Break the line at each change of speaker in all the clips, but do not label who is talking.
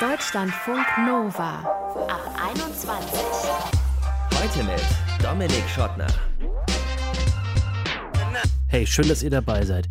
Deutschlandfunk Nova ab 21.
Heute mit Dominik Schottner.
Hey, schön, dass ihr dabei seid.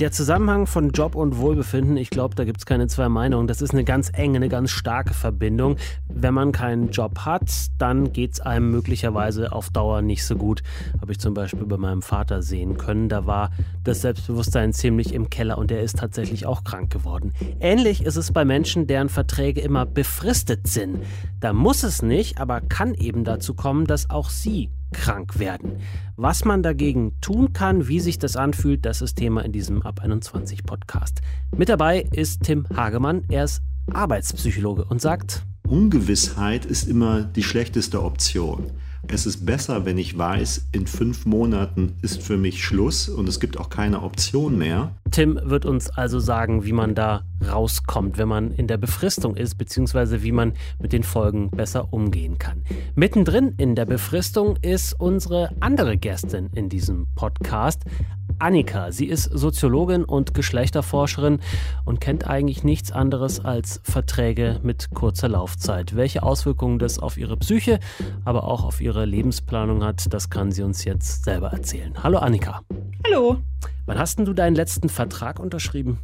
Der Zusammenhang von Job und Wohlbefinden, ich glaube, da gibt es keine zwei Meinungen. Das ist eine ganz enge, eine ganz starke Verbindung. Wenn man keinen Job hat, dann geht es einem möglicherweise auf Dauer nicht so gut. Habe ich zum Beispiel bei meinem Vater sehen können. Da war das Selbstbewusstsein ziemlich im Keller und er ist tatsächlich auch krank geworden. Ähnlich ist es bei Menschen, deren Verträge immer befristet sind. Da muss es nicht, aber kann eben dazu kommen, dass auch sie krank werden. Was man dagegen tun kann, wie sich das anfühlt, das ist Thema in diesem Ab 21 Podcast. Mit dabei ist Tim Hagemann. Er ist Arbeitspsychologe und sagt,
Ungewissheit ist immer die schlechteste Option. Es ist besser, wenn ich weiß, in fünf Monaten ist für mich Schluss und es gibt auch keine Option mehr.
Tim wird uns also sagen, wie man da rauskommt, wenn man in der Befristung ist, beziehungsweise wie man mit den Folgen besser umgehen kann. Mittendrin in der Befristung ist unsere andere Gästin in diesem Podcast, Annika. Sie ist Soziologin und Geschlechterforscherin und kennt eigentlich nichts anderes als Verträge mit kurzer Laufzeit. Welche Auswirkungen das auf ihre Psyche, aber auch auf ihre Lebensplanung hat, das kann sie uns jetzt selber erzählen. Hallo Annika.
Hallo.
Wann hast denn du deinen letzten Vertrag unterschrieben?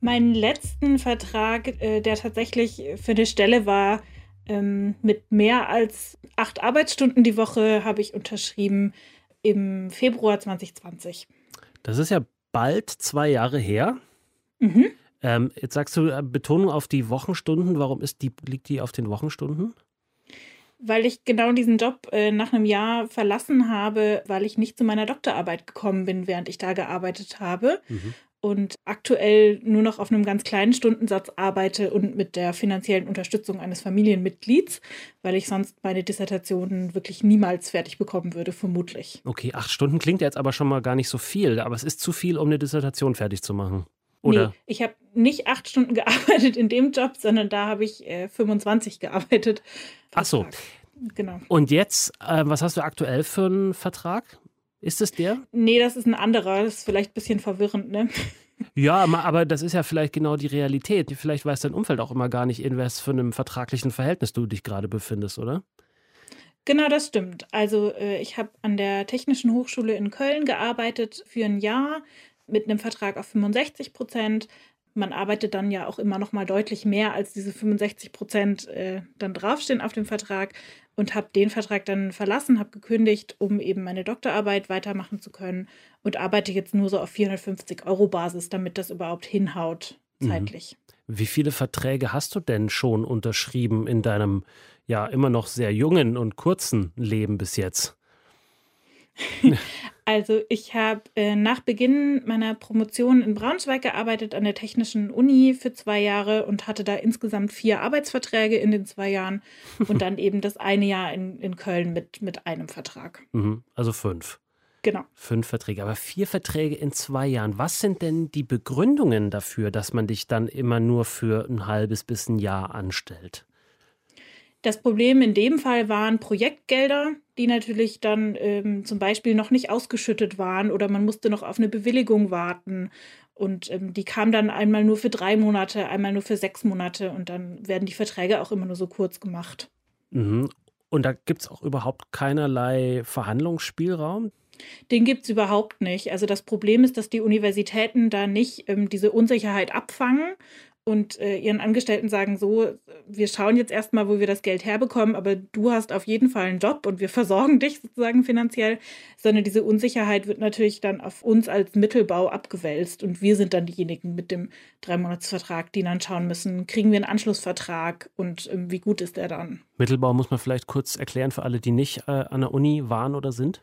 Meinen letzten Vertrag, äh, der tatsächlich für eine Stelle war, ähm, mit mehr als acht Arbeitsstunden die Woche, habe ich unterschrieben im Februar 2020.
Das ist ja bald zwei Jahre her.
Mhm.
Ähm, jetzt sagst du äh, Betonung auf die Wochenstunden. Warum ist die, liegt die auf den Wochenstunden?
Weil ich genau diesen Job äh, nach einem Jahr verlassen habe, weil ich nicht zu meiner Doktorarbeit gekommen bin, während ich da gearbeitet habe. Mhm und aktuell nur noch auf einem ganz kleinen Stundensatz arbeite und mit der finanziellen Unterstützung eines Familienmitglieds, weil ich sonst meine Dissertation wirklich niemals fertig bekommen würde, vermutlich.
Okay, acht Stunden klingt jetzt aber schon mal gar nicht so viel, aber es ist zu viel, um eine Dissertation fertig zu machen. Oder?
Nee, ich habe nicht acht Stunden gearbeitet in dem Job, sondern da habe ich äh, 25 gearbeitet.
Ach so.
Genau.
Und jetzt, äh, was hast du aktuell für einen Vertrag? Ist es der?
Nee, das ist ein anderer. Das ist vielleicht ein bisschen verwirrend, ne?
Ja, aber das ist ja vielleicht genau die Realität. Vielleicht weiß dein Umfeld auch immer gar nicht, in was für einem vertraglichen Verhältnis du dich gerade befindest, oder?
Genau, das stimmt. Also äh, ich habe an der Technischen Hochschule in Köln gearbeitet für ein Jahr mit einem Vertrag auf 65 Prozent. Man arbeitet dann ja auch immer noch mal deutlich mehr als diese 65 Prozent äh, dann draufstehen auf dem Vertrag und habe den Vertrag dann verlassen, habe gekündigt, um eben meine Doktorarbeit weitermachen zu können und arbeite jetzt nur so auf 450 Euro Basis, damit das überhaupt hinhaut mhm. zeitlich.
Wie viele Verträge hast du denn schon unterschrieben in deinem ja immer noch sehr jungen und kurzen Leben bis jetzt?
Also ich habe äh, nach Beginn meiner Promotion in Braunschweig gearbeitet an der Technischen Uni für zwei Jahre und hatte da insgesamt vier Arbeitsverträge in den zwei Jahren und dann eben das eine Jahr in, in Köln mit, mit einem Vertrag.
Mhm, also fünf.
Genau.
Fünf Verträge, aber vier Verträge in zwei Jahren. Was sind denn die Begründungen dafür, dass man dich dann immer nur für ein halbes bis ein Jahr anstellt?
Das Problem in dem Fall waren Projektgelder, die natürlich dann ähm, zum Beispiel noch nicht ausgeschüttet waren oder man musste noch auf eine Bewilligung warten. Und ähm, die kam dann einmal nur für drei Monate, einmal nur für sechs Monate und dann werden die Verträge auch immer nur so kurz gemacht.
Mhm. Und da gibt es auch überhaupt keinerlei Verhandlungsspielraum?
Den gibt es überhaupt nicht. Also das Problem ist, dass die Universitäten da nicht ähm, diese Unsicherheit abfangen und äh, ihren Angestellten sagen so, wir schauen jetzt erstmal, wo wir das Geld herbekommen, aber du hast auf jeden Fall einen Job und wir versorgen dich sozusagen finanziell, sondern diese Unsicherheit wird natürlich dann auf uns als Mittelbau abgewälzt und wir sind dann diejenigen mit dem Dreimonatsvertrag, die dann schauen müssen, kriegen wir einen Anschlussvertrag und ähm, wie gut ist der dann?
Mittelbau muss man vielleicht kurz erklären für alle, die nicht äh, an der Uni waren oder sind?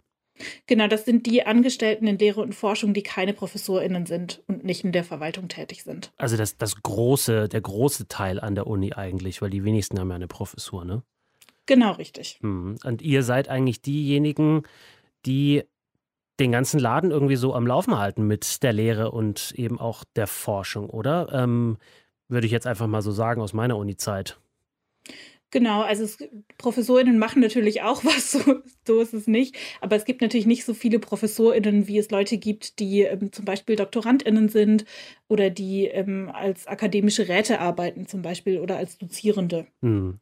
Genau, das sind die Angestellten in Lehre und Forschung, die keine ProfessorInnen sind und nicht in der Verwaltung tätig sind.
Also das, das große, der große Teil an der Uni eigentlich, weil die wenigsten haben ja eine Professur, ne?
Genau, richtig.
Mhm. Und ihr seid eigentlich diejenigen, die den ganzen Laden irgendwie so am Laufen halten mit der Lehre und eben auch der Forschung, oder? Ähm, würde ich jetzt einfach mal so sagen aus meiner Uni-Zeit.
Genau, also es, Professorinnen machen natürlich auch was, so, so, ist es nicht. Aber es gibt natürlich nicht so viele Professorinnen, wie es Leute gibt, die ähm, zum Beispiel Doktorandinnen sind oder die ähm, als akademische Räte arbeiten zum Beispiel oder als Dozierende. Hm.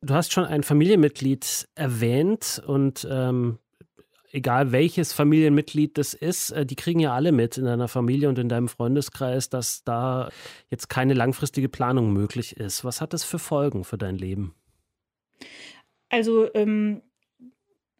Du hast schon ein Familienmitglied erwähnt und ähm, egal welches Familienmitglied das ist, äh, die kriegen ja alle mit in deiner Familie und in deinem Freundeskreis, dass da jetzt keine langfristige Planung möglich ist. Was hat das für Folgen für dein Leben?
Also ähm,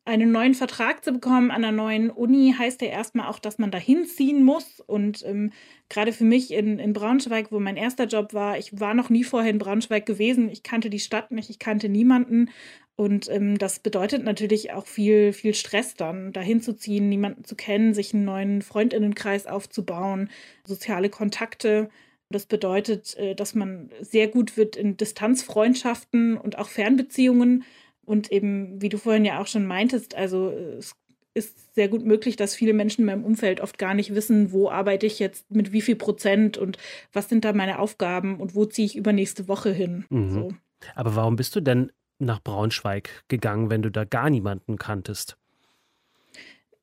einen neuen Vertrag zu bekommen an einer neuen Uni heißt ja erstmal auch, dass man da hinziehen muss. Und ähm, gerade für mich in, in Braunschweig, wo mein erster Job war, ich war noch nie vorher in Braunschweig gewesen. Ich kannte die Stadt nicht, ich kannte niemanden. Und ähm, das bedeutet natürlich auch viel, viel Stress dann, dahin zu ziehen, niemanden zu kennen, sich einen neuen Freundinnenkreis aufzubauen, soziale Kontakte. Das bedeutet, äh, dass man sehr gut wird in Distanzfreundschaften und auch Fernbeziehungen. Und eben, wie du vorhin ja auch schon meintest, also es ist sehr gut möglich, dass viele Menschen in meinem Umfeld oft gar nicht wissen, wo arbeite ich jetzt mit wie viel Prozent und was sind da meine Aufgaben und wo ziehe ich übernächste Woche hin. Mhm. So.
Aber warum bist du denn nach Braunschweig gegangen, wenn du da gar niemanden kanntest?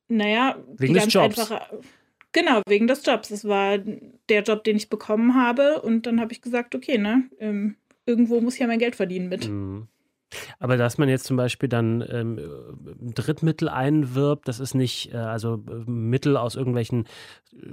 Naja,
wegen des Jobs.
Einfache, genau, wegen des Jobs. Es war der Job, den ich bekommen habe und dann habe ich gesagt, okay, ne, ähm, irgendwo muss ich ja mein Geld verdienen mit. Mhm.
Aber dass man jetzt zum Beispiel dann ähm, Drittmittel einwirbt, das ist nicht, äh, also äh, Mittel aus irgendwelchen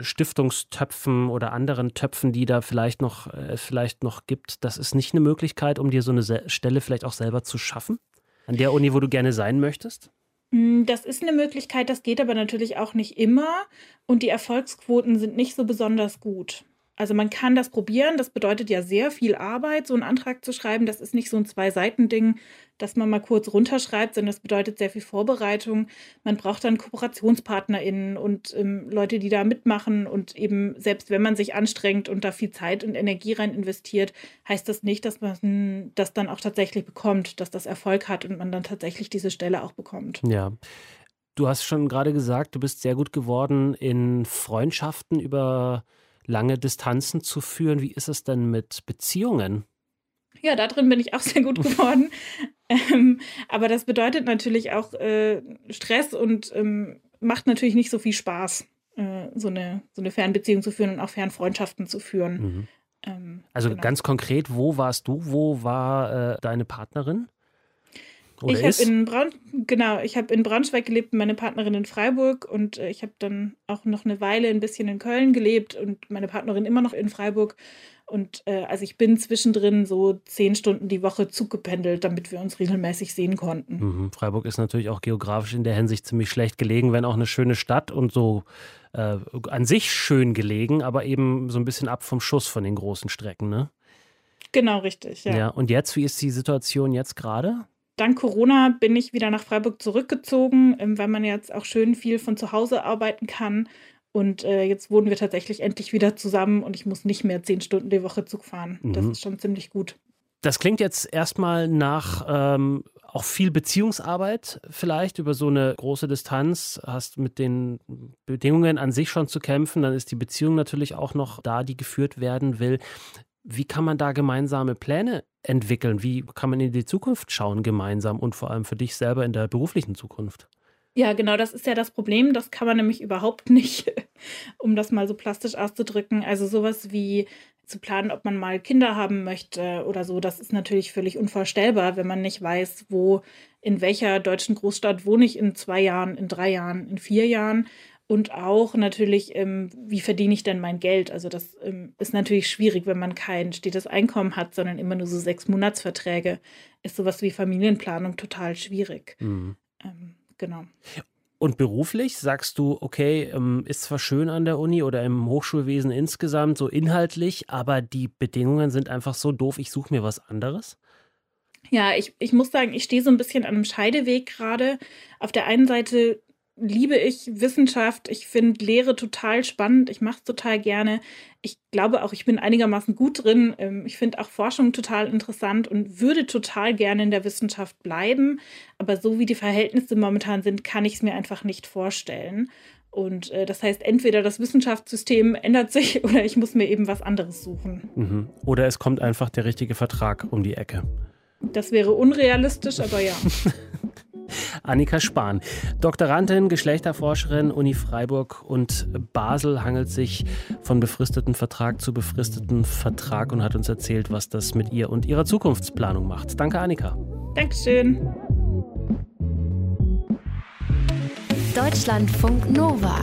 Stiftungstöpfen oder anderen Töpfen, die da vielleicht noch, äh, vielleicht noch gibt, das ist nicht eine Möglichkeit, um dir so eine Se Stelle vielleicht auch selber zu schaffen? An der Uni, wo du gerne sein möchtest?
Hm, das ist eine Möglichkeit, das geht aber natürlich auch nicht immer und die Erfolgsquoten sind nicht so besonders gut. Also man kann das probieren. Das bedeutet ja sehr viel Arbeit, so einen Antrag zu schreiben. Das ist nicht so ein Zwei-Seiten-Ding, dass man mal kurz runterschreibt, sondern das bedeutet sehr viel Vorbereitung. Man braucht dann KooperationspartnerInnen und ähm, Leute, die da mitmachen. Und eben, selbst wenn man sich anstrengt und da viel Zeit und Energie rein investiert, heißt das nicht, dass man das dann auch tatsächlich bekommt, dass das Erfolg hat und man dann tatsächlich diese Stelle auch bekommt.
Ja. Du hast schon gerade gesagt, du bist sehr gut geworden in Freundschaften über lange Distanzen zu führen. Wie ist es denn mit Beziehungen?
Ja, da drin bin ich auch sehr gut geworden. ähm, aber das bedeutet natürlich auch äh, Stress und ähm, macht natürlich nicht so viel Spaß, äh, so, eine, so eine Fernbeziehung zu führen und auch Fernfreundschaften zu führen. Mhm.
Ähm, also genau. ganz konkret, wo warst du? Wo war äh, deine Partnerin?
Oder ich habe in Braun genau, ich habe in Braunschweig gelebt, meine Partnerin in Freiburg und äh, ich habe dann auch noch eine Weile ein bisschen in Köln gelebt und meine Partnerin immer noch in Freiburg. Und äh, also ich bin zwischendrin so zehn Stunden die Woche zugependelt, damit wir uns regelmäßig sehen konnten.
Mhm. Freiburg ist natürlich auch geografisch in der Hinsicht ziemlich schlecht gelegen, wenn auch eine schöne Stadt und so äh, an sich schön gelegen, aber eben so ein bisschen ab vom Schuss von den großen Strecken, ne?
Genau, richtig, ja.
ja. Und jetzt, wie ist die Situation jetzt gerade?
Dank Corona bin ich wieder nach Freiburg zurückgezogen, ähm, weil man jetzt auch schön viel von zu Hause arbeiten kann. Und äh, jetzt wohnen wir tatsächlich endlich wieder zusammen und ich muss nicht mehr zehn Stunden die Woche Zug fahren. Mhm. Das ist schon ziemlich gut.
Das klingt jetzt erstmal nach ähm, auch viel Beziehungsarbeit vielleicht über so eine große Distanz. Hast mit den Bedingungen an sich schon zu kämpfen. Dann ist die Beziehung natürlich auch noch da, die geführt werden will. Wie kann man da gemeinsame Pläne entwickeln? Wie kann man in die Zukunft schauen gemeinsam und vor allem für dich selber in der beruflichen Zukunft?
Ja, genau, das ist ja das Problem. Das kann man nämlich überhaupt nicht, um das mal so plastisch auszudrücken. Also sowas wie zu planen, ob man mal Kinder haben möchte oder so, das ist natürlich völlig unvorstellbar, wenn man nicht weiß, wo, in welcher deutschen Großstadt wohne ich in zwei Jahren, in drei Jahren, in vier Jahren. Und auch natürlich, ähm, wie verdiene ich denn mein Geld? Also das ähm, ist natürlich schwierig, wenn man kein stetes Einkommen hat, sondern immer nur so sechs Monatsverträge. Ist sowas wie Familienplanung total schwierig. Mhm. Ähm, genau.
Und beruflich sagst du, okay, ähm, ist zwar schön an der Uni oder im Hochschulwesen insgesamt, so inhaltlich, aber die Bedingungen sind einfach so doof, ich suche mir was anderes?
Ja, ich, ich muss sagen, ich stehe so ein bisschen an einem Scheideweg gerade. Auf der einen Seite liebe ich Wissenschaft. Ich finde Lehre total spannend. Ich mache es total gerne. Ich glaube auch, ich bin einigermaßen gut drin. Ähm, ich finde auch Forschung total interessant und würde total gerne in der Wissenschaft bleiben. Aber so wie die Verhältnisse momentan sind, kann ich es mir einfach nicht vorstellen. Und äh, das heißt, entweder das Wissenschaftssystem ändert sich oder ich muss mir eben was anderes suchen.
Mhm. Oder es kommt einfach der richtige Vertrag um die Ecke.
Das wäre unrealistisch, aber ja.
Annika Spahn. Doktorandin, Geschlechterforscherin, Uni Freiburg und Basel hangelt sich von befristeten Vertrag zu befristeten Vertrag und hat uns erzählt, was das mit ihr und ihrer Zukunftsplanung macht. Danke, Annika.
Dankeschön.
Deutschlandfunk Nova.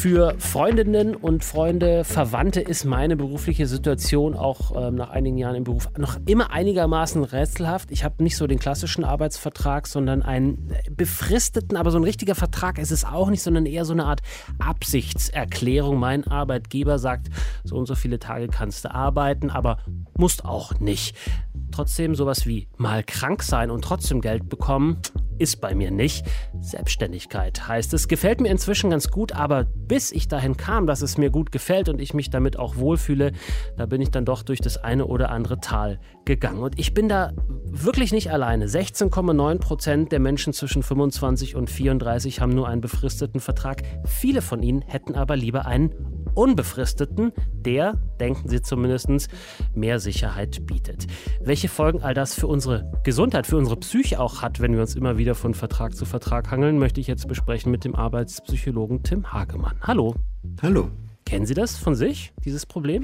Für Freundinnen und Freunde, Verwandte ist meine berufliche Situation auch ähm, nach einigen Jahren im Beruf noch immer einigermaßen rätselhaft. Ich habe nicht so den klassischen Arbeitsvertrag, sondern einen befristeten, aber so ein richtiger Vertrag ist es auch nicht, sondern eher so eine Art Absichtserklärung. Mein Arbeitgeber sagt, so und so viele Tage kannst du arbeiten, aber musst auch nicht. Trotzdem sowas wie mal krank sein und trotzdem Geld bekommen, ist bei mir nicht. Selbstständigkeit heißt es. Gefällt mir inzwischen ganz gut, aber bis ich dahin kam, dass es mir gut gefällt und ich mich damit auch wohlfühle, da bin ich dann doch durch das eine oder andere Tal gegangen. Und ich bin da wirklich nicht alleine. 16,9 Prozent der Menschen zwischen 25 und 34 haben nur einen befristeten Vertrag. Viele von ihnen hätten aber lieber einen unbefristeten, der, denken Sie zumindest, mehr Sicherheit bietet. Welche Folgen all das für unsere Gesundheit, für unsere Psyche auch hat, wenn wir uns immer wieder von Vertrag zu Vertrag hangeln, möchte ich jetzt besprechen mit dem Arbeitspsychologen Tim Hagemann. Hallo.
Hallo.
Kennen Sie das von sich, dieses Problem?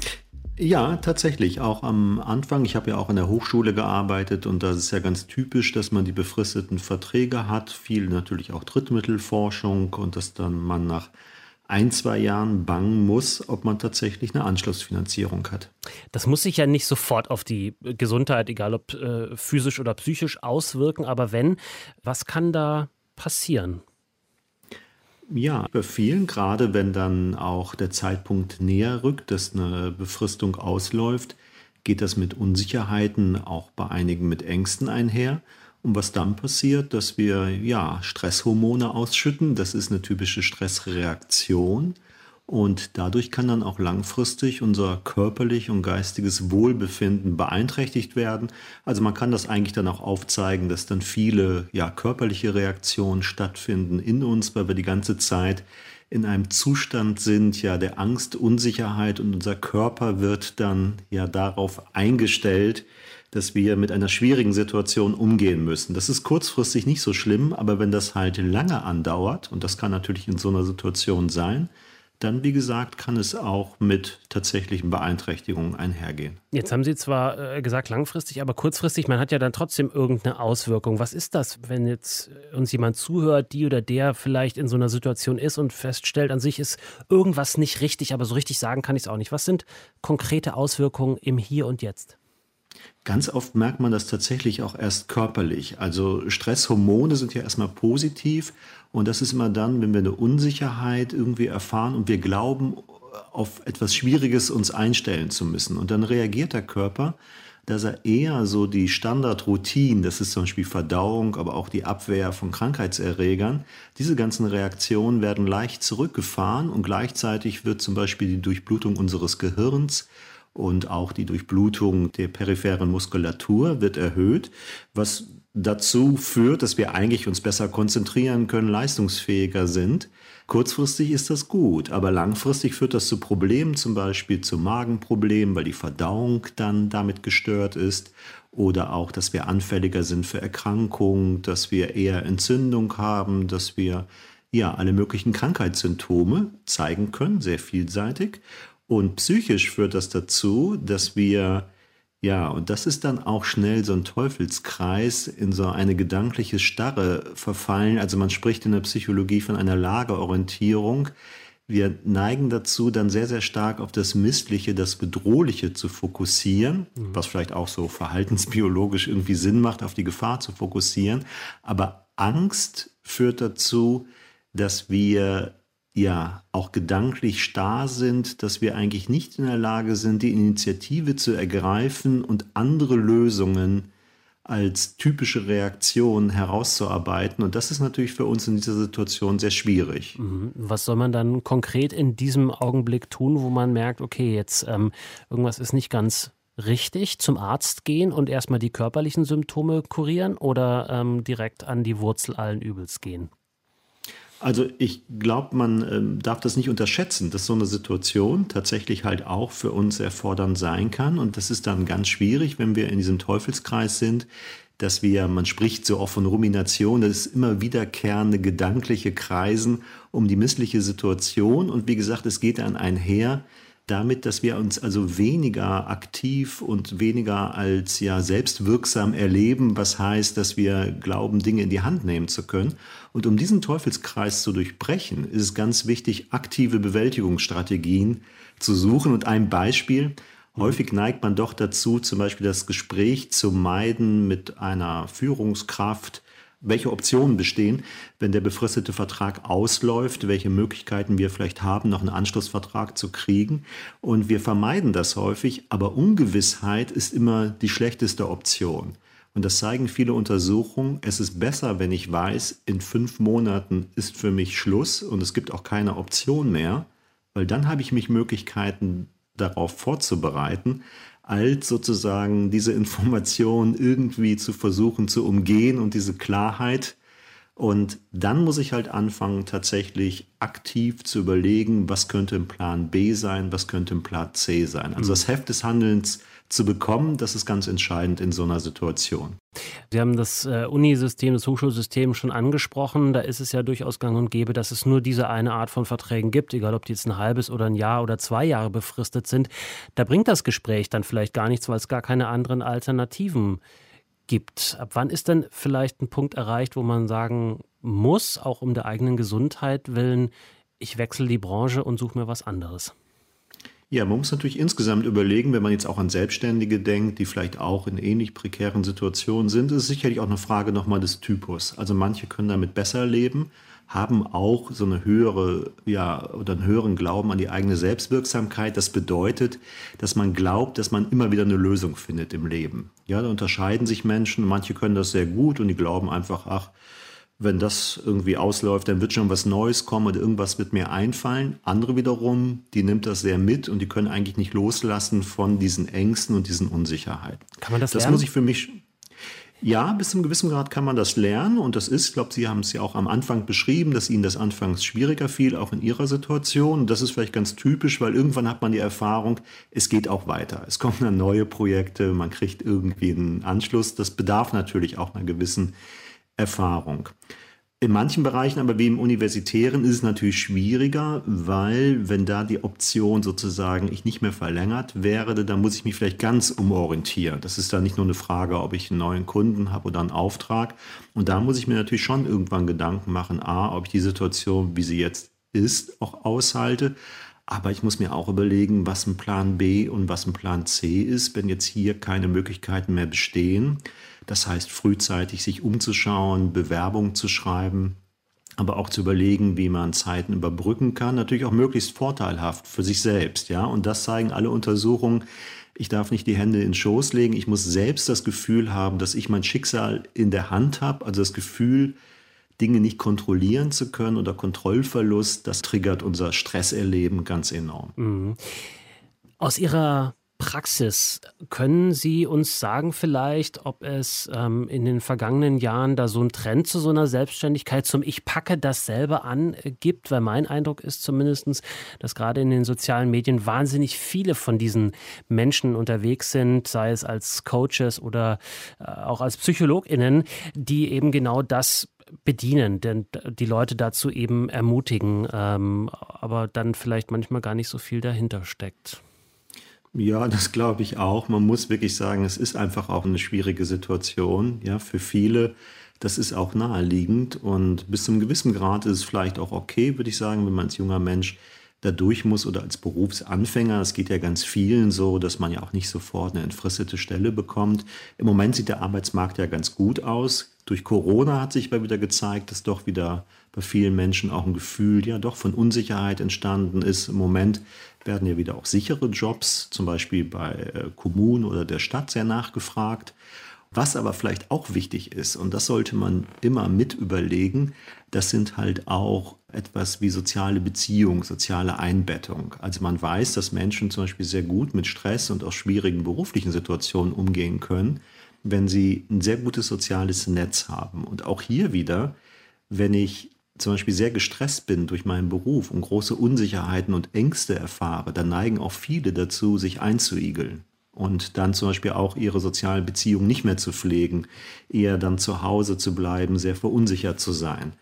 Ja, tatsächlich. Auch am Anfang. Ich habe ja auch in der Hochschule gearbeitet und da ist ja ganz typisch, dass man die befristeten Verträge hat. Viel natürlich auch Drittmittelforschung und dass dann man nach ein, zwei Jahren bangen muss, ob man tatsächlich eine Anschlussfinanzierung hat.
Das muss sich ja nicht sofort auf die Gesundheit, egal ob äh, physisch oder psychisch, auswirken. Aber wenn, was kann da passieren?
Ja, bei vielen, gerade wenn dann auch der Zeitpunkt näher rückt, dass eine Befristung ausläuft, geht das mit Unsicherheiten, auch bei einigen mit Ängsten einher. Und was dann passiert, dass wir ja Stresshormone ausschütten, das ist eine typische Stressreaktion. Und dadurch kann dann auch langfristig unser körperlich und geistiges Wohlbefinden beeinträchtigt werden. Also man kann das eigentlich dann auch aufzeigen, dass dann viele ja, körperliche Reaktionen stattfinden in uns, weil wir die ganze Zeit in einem Zustand sind, ja, der Angst, Unsicherheit und unser Körper wird dann ja darauf eingestellt, dass wir mit einer schwierigen Situation umgehen müssen. Das ist kurzfristig nicht so schlimm, aber wenn das halt lange andauert, und das kann natürlich in so einer Situation sein, dann, wie gesagt, kann es auch mit tatsächlichen Beeinträchtigungen einhergehen.
Jetzt haben Sie zwar äh, gesagt langfristig, aber kurzfristig, man hat ja dann trotzdem irgendeine Auswirkung. Was ist das, wenn jetzt uns jemand zuhört, die oder der vielleicht in so einer Situation ist und feststellt, an sich ist irgendwas nicht richtig, aber so richtig sagen kann ich es auch nicht. Was sind konkrete Auswirkungen im Hier und Jetzt?
Ganz oft merkt man das tatsächlich auch erst körperlich. Also Stresshormone sind ja erstmal positiv und das ist immer dann, wenn wir eine Unsicherheit irgendwie erfahren und wir glauben, auf etwas Schwieriges uns einstellen zu müssen. Und dann reagiert der Körper, dass er eher so die Standardroutinen, das ist zum Beispiel Verdauung, aber auch die Abwehr von Krankheitserregern, diese ganzen Reaktionen werden leicht zurückgefahren und gleichzeitig wird zum Beispiel die Durchblutung unseres Gehirns und auch die Durchblutung der peripheren Muskulatur wird erhöht, was dazu führt, dass wir eigentlich uns besser konzentrieren können, leistungsfähiger sind. Kurzfristig ist das gut, aber langfristig führt das zu Problemen, zum Beispiel zu Magenproblemen, weil die Verdauung dann damit gestört ist oder auch, dass wir anfälliger sind für Erkrankungen, dass wir eher Entzündung haben, dass wir ja alle möglichen Krankheitssymptome zeigen können, sehr vielseitig. Und psychisch führt das dazu, dass wir, ja, und das ist dann auch schnell so ein Teufelskreis, in so eine gedankliche Starre verfallen. Also man spricht in der Psychologie von einer Lagerorientierung. Wir neigen dazu, dann sehr, sehr stark auf das Missliche, das Bedrohliche zu fokussieren, mhm. was vielleicht auch so verhaltensbiologisch irgendwie Sinn macht, auf die Gefahr zu fokussieren. Aber Angst führt dazu, dass wir ja auch gedanklich starr sind, dass wir eigentlich nicht in der Lage sind, die Initiative zu ergreifen und andere Lösungen als typische Reaktion herauszuarbeiten. Und das ist natürlich für uns in dieser Situation sehr schwierig.
Mhm. Was soll man dann konkret in diesem Augenblick tun, wo man merkt, okay, jetzt ähm, irgendwas ist nicht ganz richtig, zum Arzt gehen und erstmal die körperlichen Symptome kurieren oder ähm, direkt an die Wurzel allen Übels gehen?
Also ich glaube, man ähm, darf das nicht unterschätzen, dass so eine Situation tatsächlich halt auch für uns erfordernd sein kann. Und das ist dann ganz schwierig, wenn wir in diesem Teufelskreis sind, dass wir, man spricht so oft von Rumination, das ist immer wiederkehrende gedankliche Kreisen um die missliche Situation. Und wie gesagt, es geht dann einher damit, dass wir uns also weniger aktiv und weniger als ja selbstwirksam erleben, was heißt, dass wir glauben, Dinge in die Hand nehmen zu können. Und um diesen Teufelskreis zu durchbrechen, ist es ganz wichtig, aktive Bewältigungsstrategien zu suchen. Und ein Beispiel, Häufig neigt man doch dazu, zum Beispiel das Gespräch zu meiden mit einer Führungskraft, welche Optionen bestehen, wenn der befristete Vertrag ausläuft, welche Möglichkeiten wir vielleicht haben, noch einen Anschlussvertrag zu kriegen. Und wir vermeiden das häufig, aber Ungewissheit ist immer die schlechteste Option. Und das zeigen viele Untersuchungen. Es ist besser, wenn ich weiß, in fünf Monaten ist für mich Schluss und es gibt auch keine Option mehr, weil dann habe ich mich Möglichkeiten darauf vorzubereiten, als sozusagen diese Information irgendwie zu versuchen zu umgehen und diese Klarheit. Und dann muss ich halt anfangen, tatsächlich aktiv zu überlegen, was könnte im Plan B sein, was könnte im Plan C sein. Also das Heft des Handelns zu bekommen, das ist ganz entscheidend in so einer Situation.
Sie haben das äh, Unisystem, das Hochschulsystem schon angesprochen. Da ist es ja durchaus gang und gäbe, dass es nur diese eine Art von Verträgen gibt, egal ob die jetzt ein halbes oder ein Jahr oder zwei Jahre befristet sind. Da bringt das Gespräch dann vielleicht gar nichts, weil es gar keine anderen Alternativen gibt. Ab wann ist denn vielleicht ein Punkt erreicht, wo man sagen muss, auch um der eigenen Gesundheit willen, ich wechsle die Branche und suche mir was anderes?
Ja, man muss natürlich insgesamt überlegen, wenn man jetzt auch an Selbstständige denkt, die vielleicht auch in ähnlich prekären Situationen sind, ist es sicherlich auch eine Frage nochmal des Typus. Also manche können damit besser leben, haben auch so eine höhere, ja, oder einen höheren Glauben an die eigene Selbstwirksamkeit. Das bedeutet, dass man glaubt, dass man immer wieder eine Lösung findet im Leben. Ja, da unterscheiden sich Menschen. Manche können das sehr gut und die glauben einfach, ach, wenn das irgendwie ausläuft, dann wird schon was Neues kommen oder irgendwas wird mir einfallen. Andere wiederum, die nimmt das sehr mit und die können eigentlich nicht loslassen von diesen Ängsten und diesen Unsicherheiten.
Kann man das,
das
lernen?
muss ich für mich. Ja, bis zu einem gewissen Grad kann man das lernen und das ist, ich glaube, Sie haben es ja auch am Anfang beschrieben, dass Ihnen das anfangs schwieriger fiel, auch in Ihrer Situation. Und das ist vielleicht ganz typisch, weil irgendwann hat man die Erfahrung, es geht auch weiter. Es kommen dann neue Projekte, man kriegt irgendwie einen Anschluss. Das bedarf natürlich auch einer gewissen Erfahrung. In manchen Bereichen, aber wie im Universitären, ist es natürlich schwieriger, weil wenn da die Option sozusagen ich nicht mehr verlängert werde, dann muss ich mich vielleicht ganz umorientieren. Das ist dann nicht nur eine Frage, ob ich einen neuen Kunden habe oder einen Auftrag. Und da muss ich mir natürlich schon irgendwann Gedanken machen, a, ob ich die Situation, wie sie jetzt ist, auch aushalte. Aber ich muss mir auch überlegen, was ein Plan B und was ein Plan C ist, wenn jetzt hier keine Möglichkeiten mehr bestehen. Das heißt, frühzeitig sich umzuschauen, Bewerbungen zu schreiben, aber auch zu überlegen, wie man Zeiten überbrücken kann, natürlich auch möglichst vorteilhaft für sich selbst, ja. Und das zeigen alle Untersuchungen. Ich darf nicht die Hände in den Schoß legen. Ich muss selbst das Gefühl haben, dass ich mein Schicksal in der Hand habe. Also das Gefühl, Dinge nicht kontrollieren zu können oder Kontrollverlust, das triggert unser Stresserleben ganz enorm. Mhm.
Aus Ihrer Praxis. Können Sie uns sagen vielleicht, ob es ähm, in den vergangenen Jahren da so einen Trend zu so einer Selbstständigkeit, zum Ich packe das selber an äh, gibt? Weil mein Eindruck ist zumindest, dass gerade in den sozialen Medien wahnsinnig viele von diesen Menschen unterwegs sind, sei es als Coaches oder äh, auch als PsychologInnen, die eben genau das bedienen, denn die Leute dazu eben ermutigen, ähm, aber dann vielleicht manchmal gar nicht so viel dahinter steckt.
Ja, das glaube ich auch. Man muss wirklich sagen, es ist einfach auch eine schwierige Situation, ja, für viele. Das ist auch naheliegend und bis zu einem gewissen Grad ist es vielleicht auch okay, würde ich sagen, wenn man als junger Mensch da durch muss oder als Berufsanfänger. Es geht ja ganz vielen so, dass man ja auch nicht sofort eine entfristete Stelle bekommt. Im Moment sieht der Arbeitsmarkt ja ganz gut aus. Durch Corona hat sich mal wieder gezeigt, dass doch wieder bei vielen Menschen auch ein Gefühl, ja, doch von Unsicherheit entstanden ist. Im Moment werden ja wieder auch sichere Jobs, zum Beispiel bei äh, Kommunen oder der Stadt, sehr nachgefragt. Was aber vielleicht auch wichtig ist, und das sollte man immer mit überlegen, das sind halt auch etwas wie soziale Beziehung, soziale Einbettung. Also man weiß, dass Menschen zum Beispiel sehr gut mit Stress und auch schwierigen beruflichen Situationen umgehen können, wenn sie ein sehr gutes soziales Netz haben. Und auch hier wieder, wenn ich zum Beispiel sehr gestresst bin durch meinen Beruf und große Unsicherheiten und Ängste erfahre, dann neigen auch viele dazu, sich einzuigeln und dann zum Beispiel auch ihre sozialen Beziehungen nicht mehr zu pflegen, eher dann zu Hause zu bleiben, sehr verunsichert zu sein.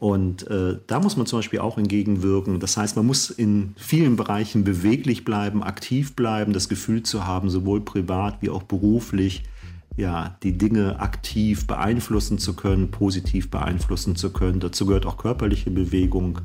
Und äh, da muss man zum Beispiel auch entgegenwirken. Das heißt, man muss in vielen Bereichen beweglich bleiben, aktiv bleiben, das Gefühl zu haben, sowohl privat wie auch beruflich, ja, die Dinge aktiv beeinflussen zu können, positiv beeinflussen zu können. Dazu gehört auch körperliche Bewegung,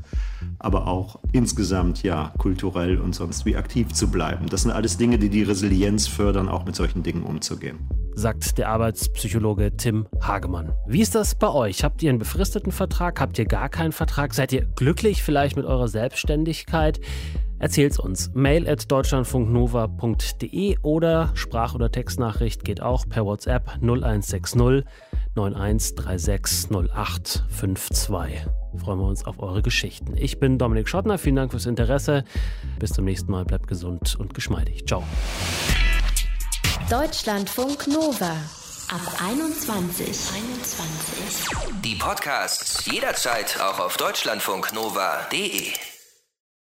aber auch insgesamt ja kulturell und sonst wie aktiv zu bleiben. Das sind alles Dinge, die die Resilienz fördern, auch mit solchen Dingen umzugehen.
Sagt der Arbeitspsychologe Tim Hagemann. Wie ist das bei euch? Habt ihr einen befristeten Vertrag? Habt ihr gar keinen Vertrag? Seid ihr glücklich vielleicht mit eurer Selbstständigkeit? Erzähl's uns. Mail at deutschlandfunknova.de oder Sprach- oder Textnachricht geht auch per WhatsApp 0160 9136 0852. Freuen wir uns auf eure Geschichten. Ich bin Dominik Schottner. Vielen Dank fürs Interesse. Bis zum nächsten Mal. Bleibt gesund und geschmeidig. Ciao.
Deutschlandfunk Nova. Ab 21. 21.
Die Podcasts jederzeit auch auf deutschlandfunknova.de.